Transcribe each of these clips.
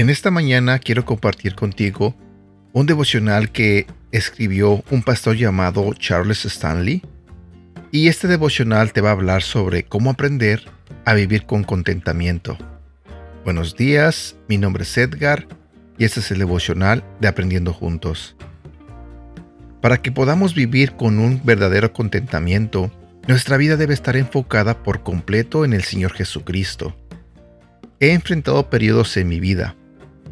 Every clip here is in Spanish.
En esta mañana quiero compartir contigo un devocional que escribió un pastor llamado Charles Stanley. Y este devocional te va a hablar sobre cómo aprender a vivir con contentamiento. Buenos días, mi nombre es Edgar y este es el devocional de Aprendiendo Juntos. Para que podamos vivir con un verdadero contentamiento, nuestra vida debe estar enfocada por completo en el Señor Jesucristo. He enfrentado periodos en mi vida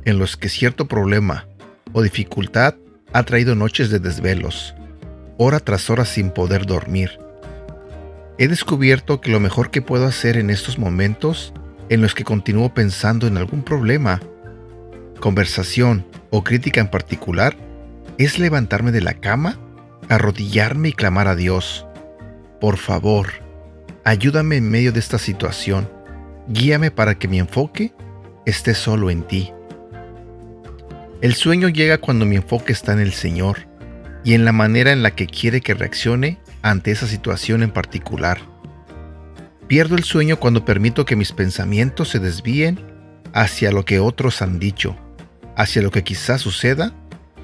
en los que cierto problema o dificultad ha traído noches de desvelos, hora tras hora sin poder dormir. He descubierto que lo mejor que puedo hacer en estos momentos en los que continúo pensando en algún problema, conversación o crítica en particular, es levantarme de la cama, arrodillarme y clamar a Dios. Por favor, ayúdame en medio de esta situación. Guíame para que mi enfoque esté solo en ti. El sueño llega cuando mi enfoque está en el Señor y en la manera en la que quiere que reaccione ante esa situación en particular. Pierdo el sueño cuando permito que mis pensamientos se desvíen hacia lo que otros han dicho, hacia lo que quizás suceda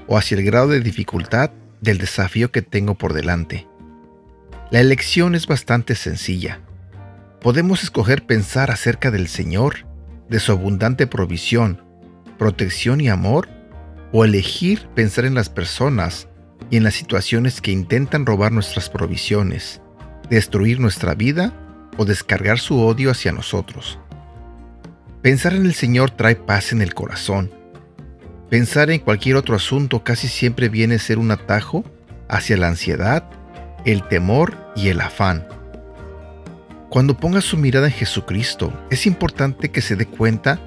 o hacia el grado de dificultad del desafío que tengo por delante. La elección es bastante sencilla. Podemos escoger pensar acerca del Señor, de su abundante provisión, protección y amor, o elegir pensar en las personas y en las situaciones que intentan robar nuestras provisiones, destruir nuestra vida o descargar su odio hacia nosotros. Pensar en el Señor trae paz en el corazón. Pensar en cualquier otro asunto casi siempre viene a ser un atajo hacia la ansiedad, el temor y el afán. Cuando ponga su mirada en Jesucristo, es importante que se dé cuenta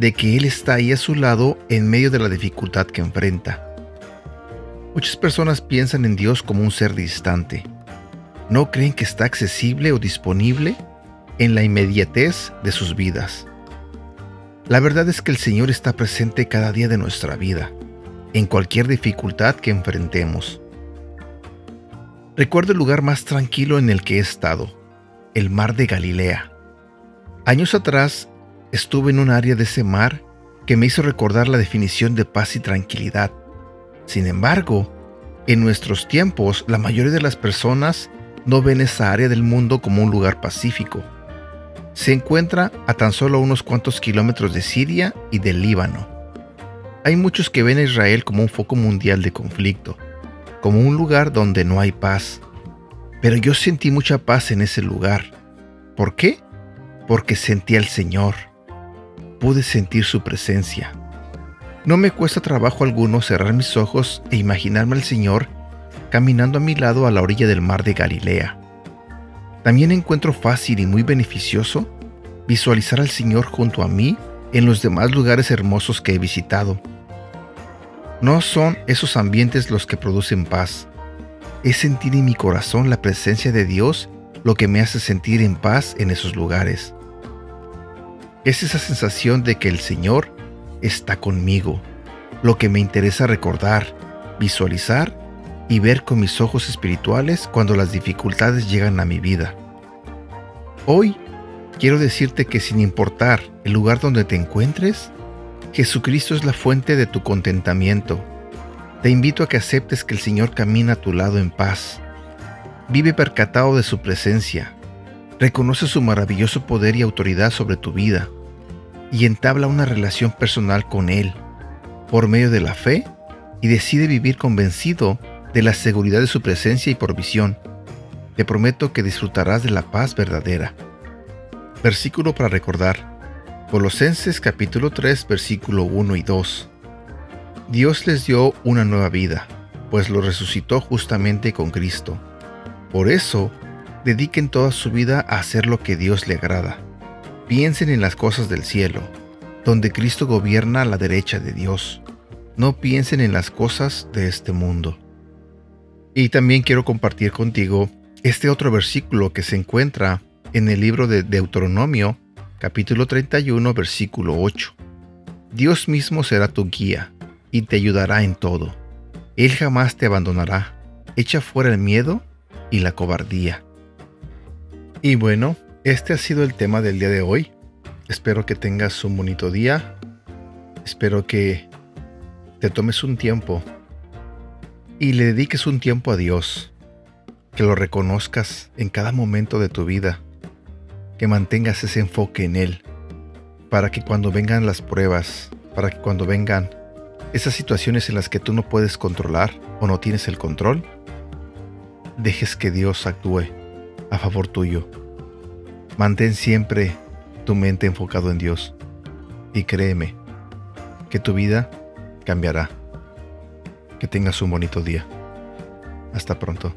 de que Él está ahí a su lado en medio de la dificultad que enfrenta. Muchas personas piensan en Dios como un ser distante. No creen que está accesible o disponible en la inmediatez de sus vidas. La verdad es que el Señor está presente cada día de nuestra vida, en cualquier dificultad que enfrentemos. Recuerdo el lugar más tranquilo en el que he estado, el mar de Galilea. Años atrás estuve en un área de ese mar que me hizo recordar la definición de paz y tranquilidad. Sin embargo, en nuestros tiempos, la mayoría de las personas no ven esa área del mundo como un lugar pacífico. Se encuentra a tan solo unos cuantos kilómetros de Siria y del Líbano. Hay muchos que ven a Israel como un foco mundial de conflicto, como un lugar donde no hay paz. Pero yo sentí mucha paz en ese lugar. ¿Por qué? Porque sentí al Señor pude sentir su presencia. No me cuesta trabajo alguno cerrar mis ojos e imaginarme al Señor caminando a mi lado a la orilla del mar de Galilea. También encuentro fácil y muy beneficioso visualizar al Señor junto a mí en los demás lugares hermosos que he visitado. No son esos ambientes los que producen paz. Es sentir en mi corazón la presencia de Dios lo que me hace sentir en paz en esos lugares es esa sensación de que el Señor está conmigo, lo que me interesa recordar, visualizar y ver con mis ojos espirituales cuando las dificultades llegan a mi vida. Hoy quiero decirte que sin importar el lugar donde te encuentres, Jesucristo es la fuente de tu contentamiento. Te invito a que aceptes que el Señor camina a tu lado en paz. Vive percatado de su presencia, Reconoce su maravilloso poder y autoridad sobre tu vida y entabla una relación personal con Él por medio de la fe y decide vivir convencido de la seguridad de su presencia y provisión. Te prometo que disfrutarás de la paz verdadera. Versículo para recordar. Colosenses capítulo 3 versículo 1 y 2. Dios les dio una nueva vida, pues lo resucitó justamente con Cristo. Por eso, dediquen toda su vida a hacer lo que Dios le agrada. Piensen en las cosas del cielo, donde Cristo gobierna a la derecha de Dios. No piensen en las cosas de este mundo. Y también quiero compartir contigo este otro versículo que se encuentra en el libro de Deuteronomio, capítulo 31, versículo 8. Dios mismo será tu guía y te ayudará en todo. Él jamás te abandonará. Echa fuera el miedo y la cobardía. Y bueno, este ha sido el tema del día de hoy. Espero que tengas un bonito día. Espero que te tomes un tiempo y le dediques un tiempo a Dios, que lo reconozcas en cada momento de tu vida, que mantengas ese enfoque en Él, para que cuando vengan las pruebas, para que cuando vengan esas situaciones en las que tú no puedes controlar o no tienes el control, dejes que Dios actúe a favor tuyo. Mantén siempre tu mente enfocado en Dios y créeme que tu vida cambiará. Que tengas un bonito día. Hasta pronto.